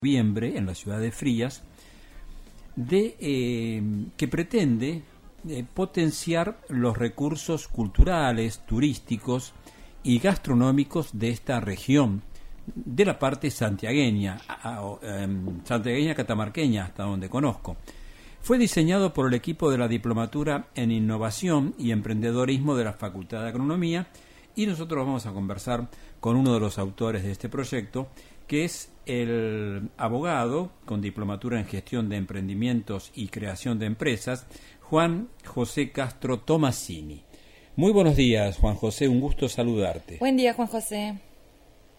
noviembre en la ciudad de Frías, de, eh, que pretende eh, potenciar los recursos culturales, turísticos y gastronómicos de esta región, de la parte santiagueña, em, santiagueña catamarqueña, hasta donde conozco. Fue diseñado por el equipo de la Diplomatura en Innovación y Emprendedorismo de la Facultad de Agronomía y nosotros vamos a conversar con uno de los autores de este proyecto, que es el abogado con diplomatura en gestión de emprendimientos y creación de empresas, Juan José Castro Tomasini. Muy buenos días, Juan José, un gusto saludarte. Buen día, Juan José.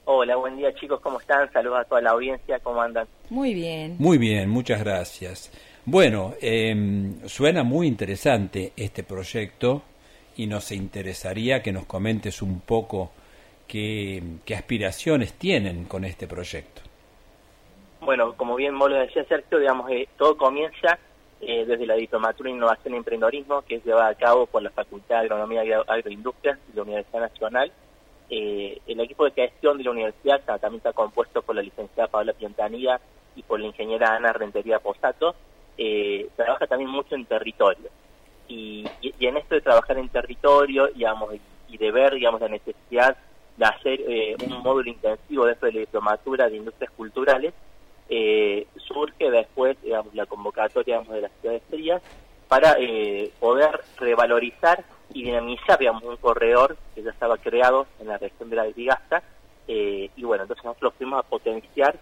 Hola, buen día chicos, ¿cómo están? Saludos a toda la audiencia, ¿cómo andan? Muy bien. Muy bien, muchas gracias. Bueno, em, suena muy interesante este proyecto y nos interesaría que nos comentes un poco qué, aspiraciones tienen con este proyecto. Bueno, como bien vos lo decía Sergio, digamos, eh, todo comienza eh, desde la Diplomatura en Innovación y Emprendedorismo, que es llevada a cabo por la Facultad de Agronomía y Agroindustria de la Universidad Nacional. Eh, el equipo de gestión de la universidad también está compuesto por la licenciada Paula Piantanilla y por la ingeniera Ana Rentería Posato. trabaja también mucho en territorio. Y, en esto de trabajar en territorio, digamos, y de ver, digamos, la necesidad de hacer eh, un módulo intensivo dentro de la diplomatura de industrias culturales, eh, surge después la convocatoria digamos, de las ciudades frías para eh, poder revalorizar y dinamizar un corredor que ya estaba creado en la región de la Vigasta y bueno, entonces nosotros lo fuimos a potenciar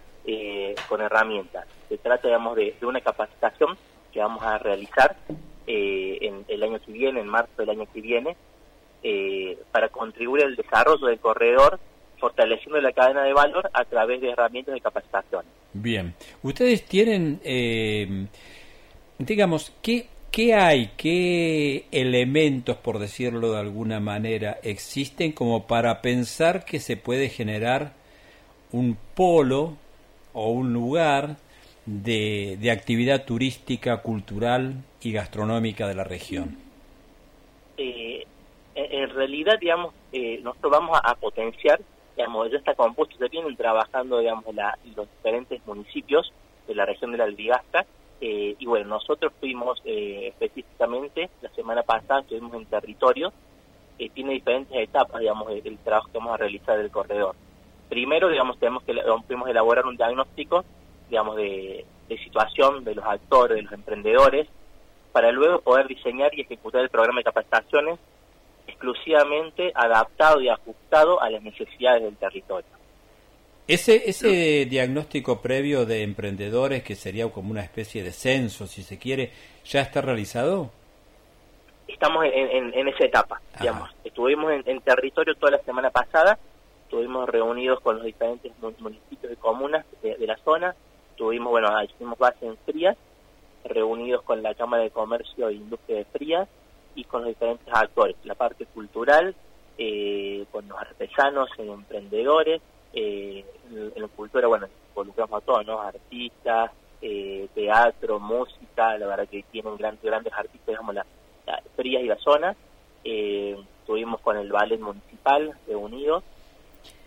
con herramientas. Se trata digamos, de, de, una capacitación que vamos a realizar en el año que viene, en marzo del año que viene, eh, para contribuir al desarrollo del corredor, fortaleciendo la cadena de valor a través de herramientas de capacitación. Bien, ustedes tienen, eh, digamos, ¿qué, ¿qué hay, qué elementos, por decirlo de alguna manera, existen como para pensar que se puede generar un polo o un lugar de, de actividad turística, cultural y gastronómica de la región? En realidad, digamos, eh, nosotros vamos a, potenciar, digamos, ya está compuesto, se vienen trabajando, digamos, los diferentes municipios de la región de la Albigasta, eh, y bueno, nosotros fuimos eh, específicamente, la semana pasada estuvimos en territorio, tiene diferentes etapas, digamos, del trabajo que vamos a realizar del corredor. Primero, digamos, tenemos que fuimos elaborar un diagnóstico, digamos, de situación de los actores, de los emprendedores, para luego poder diseñar y ejecutar el programa de capacitaciones exclusivamente adaptado y ajustado a las necesidades del territorio. Ese, ese diagnóstico previo de emprendedores, que sería como una especie de censo, si se quiere, ¿ya está realizado? Estamos en, esa etapa, digamos. Estuvimos en, territorio toda la semana pasada, estuvimos reunidos con los diferentes municipios y comunas de, la zona, tuvimos, bueno, hicimos base en Frías, reunidos con la Cámara de Comercio e Industria de Frías, y con los diferentes actores, la parte cultural, eh, con los artesanos y emprendedores, eh, en, la cultura, bueno, involucramos a todos, ¿no? Artistas, eh, teatro, música, la verdad que tienen grandes, grandes artistas, digamos, las frías y la zona. estuvimos con el ballet municipal reunidos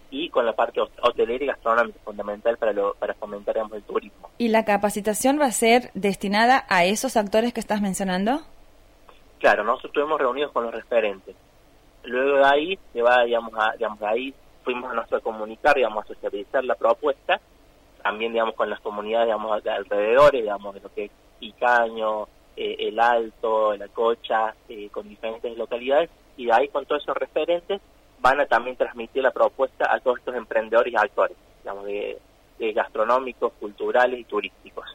y con la parte hotelera y gastronómica fundamental para lo, para fomentar digamos, el turismo. ¿Y la capacitación va a ser destinada a esos actores que estás mencionando? Claro, nosotros estuvimos reunidos con los referentes. Luego de ahí, digamos, a, digamos, ahí fuimos a nuestra comunicar, digamos, a socializar la propuesta, también, digamos, con las comunidades, digamos, de alrededores, digamos, de lo que es Icaño, eh, El Alto, La Cocha, eh, con diferentes localidades, y de ahí con todos esos referentes van a también transmitir la propuesta a todos estos emprendedores y actores, digamos, de, gastronómicos, culturales y turísticos,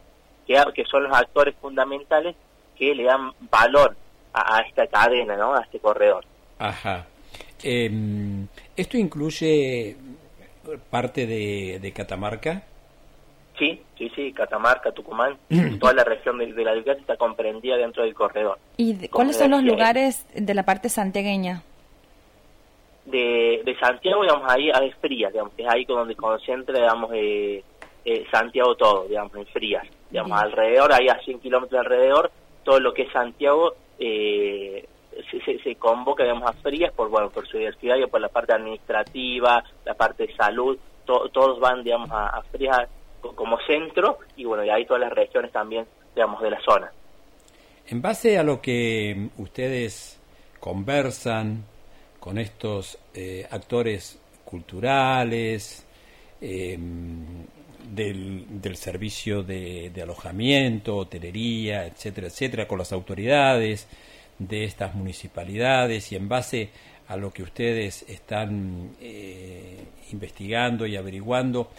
que son los actores fundamentales que le dan valor a, esta cadena, ¿no? A este corredor. Ajá. Em, ¿Esto incluye parte de, de, Catamarca? Sí, sí, sí, Catamarca, Tucumán, toda la región de, la Vilcata está comprendida dentro del corredor. ¿Y cuáles son los lugares de la parte santiagueña? De, de Santiago, digamos, ahí a Frías, digamos, es ahí donde concentra, digamos, eh, eh, Santiago todo, digamos, en Frías. Digamos, alrededor, ahí a 100 kilómetros alrededor, todo lo que es Santiago eh, se, se, convoca digamos, a frías por, bueno, por su diversidad y por la parte administrativa, la parte de salud, todos van digamos, a, frías como centro y bueno, y hay todas las regiones también, digamos, de la zona. En base a lo que ustedes conversan con estos eh, actores culturales, em, del, servicio de, alojamiento, hotelería, etcétera, etcétera, con las autoridades de estas municipalidades y en base a lo que ustedes están eh, investigando y averiguando,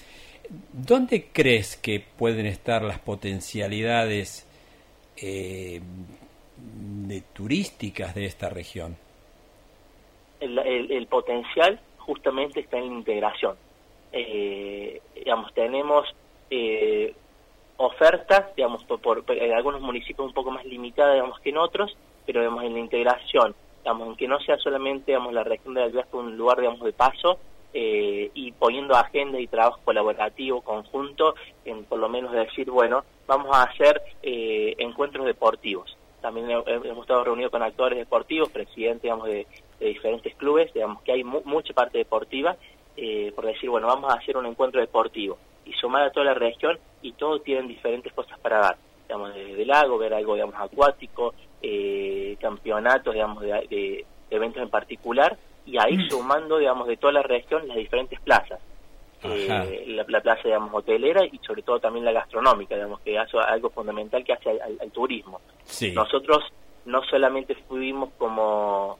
¿dónde crees que pueden estar las potencialidades eh, turísticas de esta región? El, potencial justamente está en la integración. Eh, digamos, tenemos eh, ofertas, digamos, por, en algunos municipios un poco más limitadas, digamos, que en otros, pero digamos, en la integración, digamos, en que no sea solamente, digamos, la región de Alvear un lugar, digamos, de paso, eh, y poniendo agenda y trabajo colaborativo conjunto en por lo menos decir, bueno, vamos a hacer eh, encuentros deportivos. También hemos estado reunidos con actores deportivos, presidentes digamos, de, diferentes clubes, digamos que hay mucha parte deportiva, eh, por decir, bueno, vamos a hacer un encuentro deportivo y sumar a toda la región y todos tienen diferentes cosas para dar, digamos, de, lago, ver algo, digamos, acuático, campeonatos, digamos, de eventos en particular, y ahí mm. sumando, digamos, de toda la región las diferentes plazas. Eh, la, plaza, digamos, hotelera y sobre todo también la gastronómica, digamos, que es algo fundamental que hace al, turismo. Nosotros no solamente fuimos como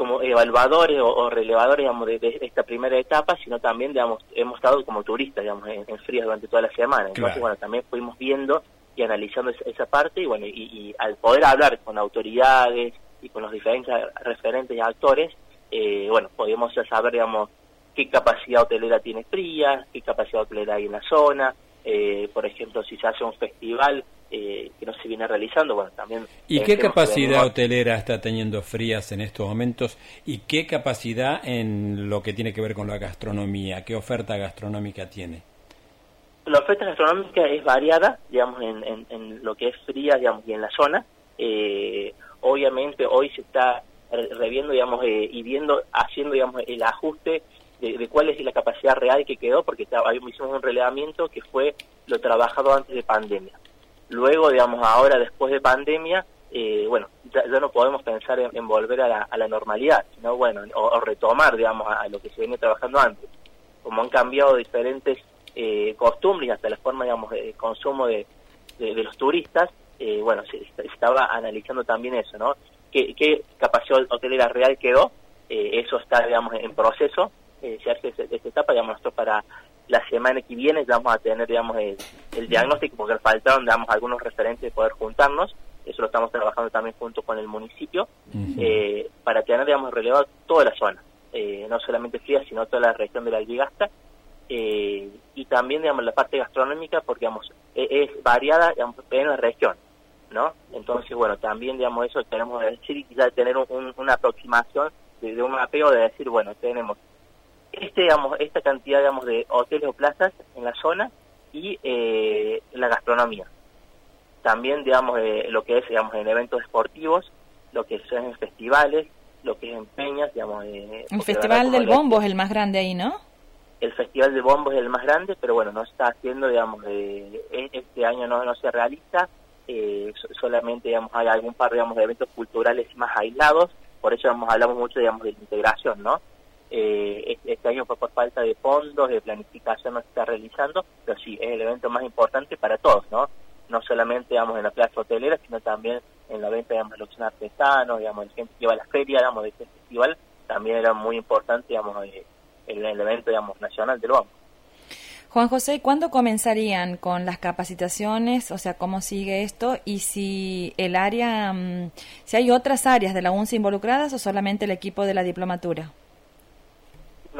como evaluadores o, relevadores digamos, de, esta primera etapa, sino también digamos, hemos estado como turistas digamos, en, frías durante toda la semana. Entonces, bueno, también fuimos viendo y analizando esa, parte y bueno, y, al poder hablar con autoridades, y con los diferentes referentes y actores, eh, bueno, podemos saber, digamos, qué capacidad hotelera tiene Frías, qué capacidad hotelera hay en la zona, eh, por ejemplo, si se hace un festival eh, que no se viene realizando, bueno, también... ¿Y qué capacidad hotelera está teniendo Frías en estos momentos? ¿Y qué capacidad en lo que tiene que ver con la gastronomía? ¿Qué oferta gastronómica tiene? La oferta gastronómica es variada, digamos, en, en, lo que es Frías, digamos, y en la zona. Eh, obviamente hoy se está reviendo, digamos, eh, y viendo, haciendo, digamos, el ajuste de, cuál es la capacidad real que quedó, porque hicimos un relevamiento que fue lo trabajado antes de pandemia. Luego, digamos, ahora después de pandemia, eh, bueno, ya, no podemos pensar en, volver a la, a la, normalidad, sino, bueno, o, retomar, digamos, a, lo que se venía trabajando antes. Como han cambiado diferentes eh, costumbres hasta la forma, digamos, de consumo de, de los turistas, eh, bueno, se, estaba analizando también eso, ¿no? ¿Qué, capacidad hotelera real quedó? Eh, eso está, digamos, en proceso. Eh, se hace esta etapa, digamos, nosotros para la semana que viene ya vamos a tener, digamos, el, diagnóstico, porque faltaron, digamos, algunos referentes de poder juntarnos. Eso lo estamos trabajando también junto con el municipio, eh, para tener, digamos, relevado toda la zona. no solamente Frías, sino toda la región de la Algigasta. y también, digamos, la parte gastronómica, porque, digamos, e, es, variada, digamos, en la región. ¿no? Entonces, bueno, también, digamos, eso tenemos que decir y quizás tener una aproximación de, un mapeo de decir, bueno, tenemos este, digamos, esta cantidad, digamos, de hoteles o plazas en la zona y eh, la gastronomía. También, digamos, eh, lo que es, digamos, en eventos deportivos, lo que es en festivales, lo que es en peñas, digamos. Eh, el Festival del Bombo es el más grande ahí, ¿no? El Festival del Bombo es el más grande, pero bueno, no está haciendo, digamos, e, este año no, no se realiza eh, solamente digamos hay algún par digamos de eventos culturales más aislados por eso hablamos mucho digamos de la integración no eh, este, año fue por falta de fondos de planificación no se está realizando pero sí es el evento más importante para todos no no solamente digamos en la plaza hotelera sino también en la venta digamos de los artesanos digamos el gente que iba a la feria digamos de este festival también era muy importante digamos eh, el, el evento digamos nacional del banco Juan José, ¿cuándo comenzarían con las capacitaciones? O sea, ¿cómo sigue esto? Y si el área, mm, si hay otras áreas de la UNCE involucradas o solamente el equipo de la diplomatura.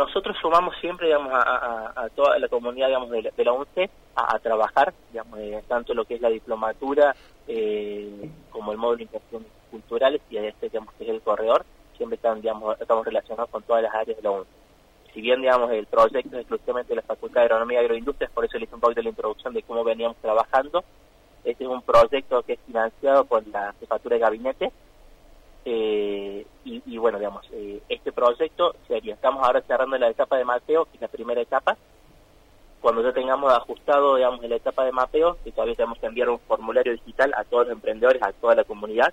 Nosotros sumamos siempre, digamos, a, toda la comunidad, digamos, de la, UNCE a, trabajar, digamos, tanto lo que es la diplomatura eh, como el módulo de inversión culturales y este, digamos, que es el corredor, siempre están, digamos, estamos relacionados con todas las áreas de la UNCE si bien digamos el proyecto es exclusivamente de la Facultad de Agronomía y Agroindustrias, por eso le hice un poco de la introducción de cómo veníamos trabajando. Este es un proyecto que es financiado por la Jefatura de Gabinete. Eh, y, bueno, digamos, eh, este proyecto sería, estamos ahora cerrando la etapa de Mateo, que es la primera etapa, cuando ya tengamos ajustado, digamos, la etapa de mapeo, que todavía tenemos que enviar un formulario digital a todos los emprendedores, a toda la comunidad,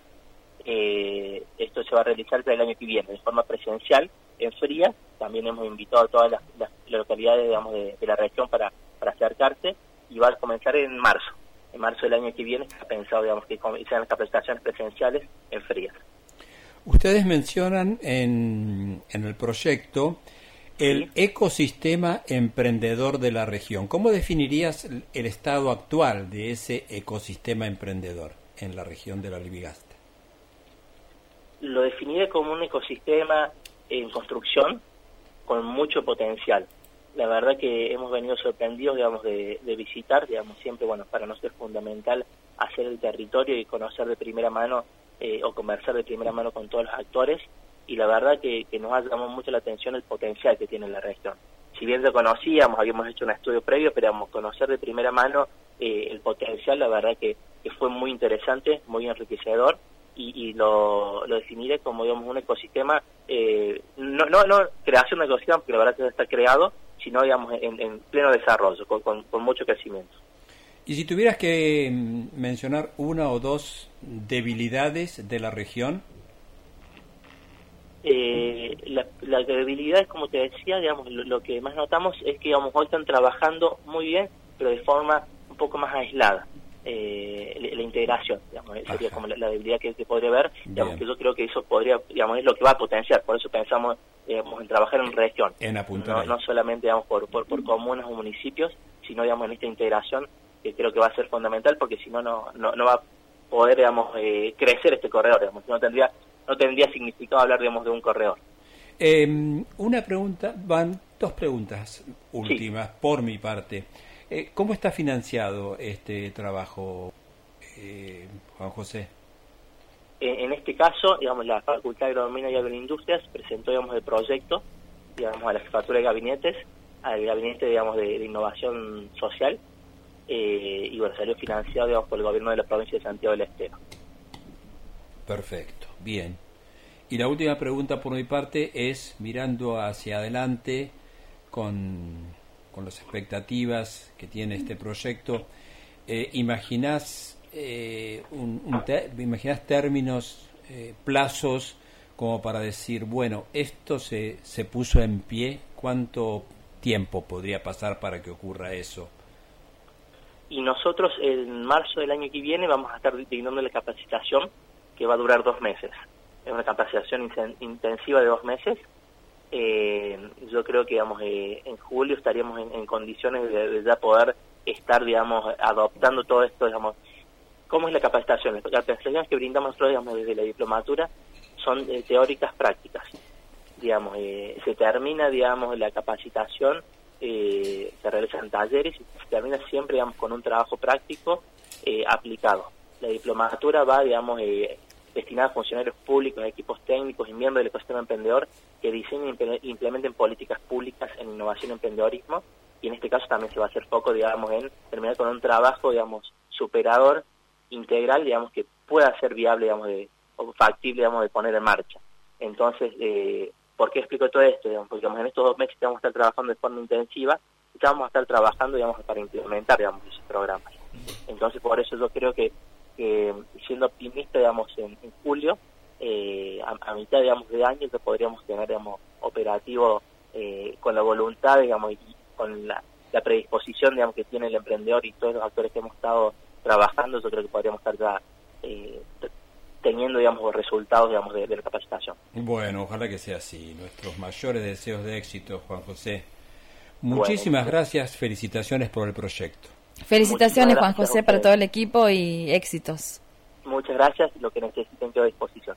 eh, esto se va a realizar para el año que viene, de forma presencial, en Frías. También hemos invitado a todas las, localidades, digamos, de, la región para, para acercarse y va a comenzar en marzo. En marzo del año que viene está pensado, digamos, que sean las capacitaciones presenciales en Frías. Ustedes mencionan en, en el proyecto el ecosistema emprendedor de la región. ¿Cómo definirías el estado actual de ese ecosistema emprendedor en la región de la Libigasta? Lo definiría como un ecosistema en construcción con mucho potencial. La verdad que hemos venido sorprendidos, digamos, de, visitar, digamos, siempre, bueno, para nosotros es fundamental hacer el territorio y conocer de primera mano eh, o conversar de primera mano con todos los actores y la verdad que, nos ha llamado mucho la atención el potencial que tiene la región. Si bien lo conocíamos, habíamos hecho un estudio previo, pero conocer de primera mano eh, el potencial, la verdad que, fue muy interesante, muy enriquecedor y, lo, lo, definiré como digamos un ecosistema, eh, no, no, no creación de ecosistema, porque la verdad que está creado, sino digamos en, pleno desarrollo, con, con mucho crecimiento. Y si tuvieras que mm, mencionar una o dos debilidades de la región, eh, la, la, debilidad es como te decía, digamos, lo, que más notamos es que digamos, hoy están trabajando muy bien, pero de forma un poco más aislada. Eh, la, integración, digamos, sería como la, debilidad que, se podría ver, digamos, que yo creo que eso podría, digamos, es lo que va a potenciar, por eso pensamos digamos, en trabajar en región, en no, no, solamente digamos, por, por, por comunas o municipios, sino digamos, en esta integración que creo que va a ser fundamental, porque si no, no, no va a poder digamos, eh, crecer este corredor, digamos, no tendría no tendría significado hablar, digamos, de un corredor. Em, una pregunta, van dos preguntas últimas por mi parte. Eh, ¿Cómo está financiado este trabajo, eh, Juan José? En, este caso, digamos, la Facultad de Agronomía y Agroindustrias presentó, digamos, el proyecto, digamos, a la jefatura de gabinetes, al gabinete, digamos, de, innovación social, eh, y bueno, salió financiado, por el gobierno de la provincia de Santiago del Estero. Perfecto. Bien. Y la última pregunta por mi parte es, mirando hacia adelante con, con las expectativas que tiene este proyecto, eh, ¿imaginás, eh, un, términos, eh, plazos como para decir, bueno, esto se, se puso en pie, ¿cuánto tiempo podría pasar para que ocurra eso? Y nosotros en marzo del año que viene vamos a estar dignando la capacitación que va a durar dos meses. Es una capacitación intensiva de dos meses. Eh, yo creo que digamos eh, en julio estaríamos en, condiciones de, ya poder estar digamos adoptando todo esto digamos cómo es la capacitación las capacitaciones que brindamos nosotros digamos desde la diplomatura son eh, teóricas prácticas digamos se termina digamos la capacitación se realizan talleres y se termina siempre digamos con un trabajo práctico aplicado la diplomatura va digamos destinada a funcionarios públicos, equipos técnicos y miembros del ecosistema emprendedor que diseñen e implementen políticas públicas en innovación y emprendedorismo. Y en este caso también se va a hacer foco, digamos, en terminar con un trabajo, digamos, superador, integral, digamos, que pueda ser viable, digamos, de, o factible, digamos, de poner en marcha. Entonces, eh, ¿por qué explico todo esto? Porque digamos, en estos dos meses vamos a estar trabajando de forma intensiva y vamos a estar trabajando, digamos, para implementar, digamos, esos programas. Entonces, por eso yo creo que que siendo optimista, digamos, en, julio, eh, a, mitad, digamos, de año, que podríamos tener, digamos, operativo eh, con la voluntad, digamos, y con la, predisposición, digamos, que tiene el emprendedor y todos los actores que hemos estado trabajando, yo creo que podríamos estar ya eh, teniendo, digamos, resultados, digamos, de, la capacitación. Bueno, ojalá que sea así. Nuestros mayores deseos de éxito, Juan José. Muchísimas gracias, felicitaciones por el proyecto. Felicitaciones, Juan José, para todo el equipo y éxitos. Muchas gracias, lo que necesiten quedo a disposición.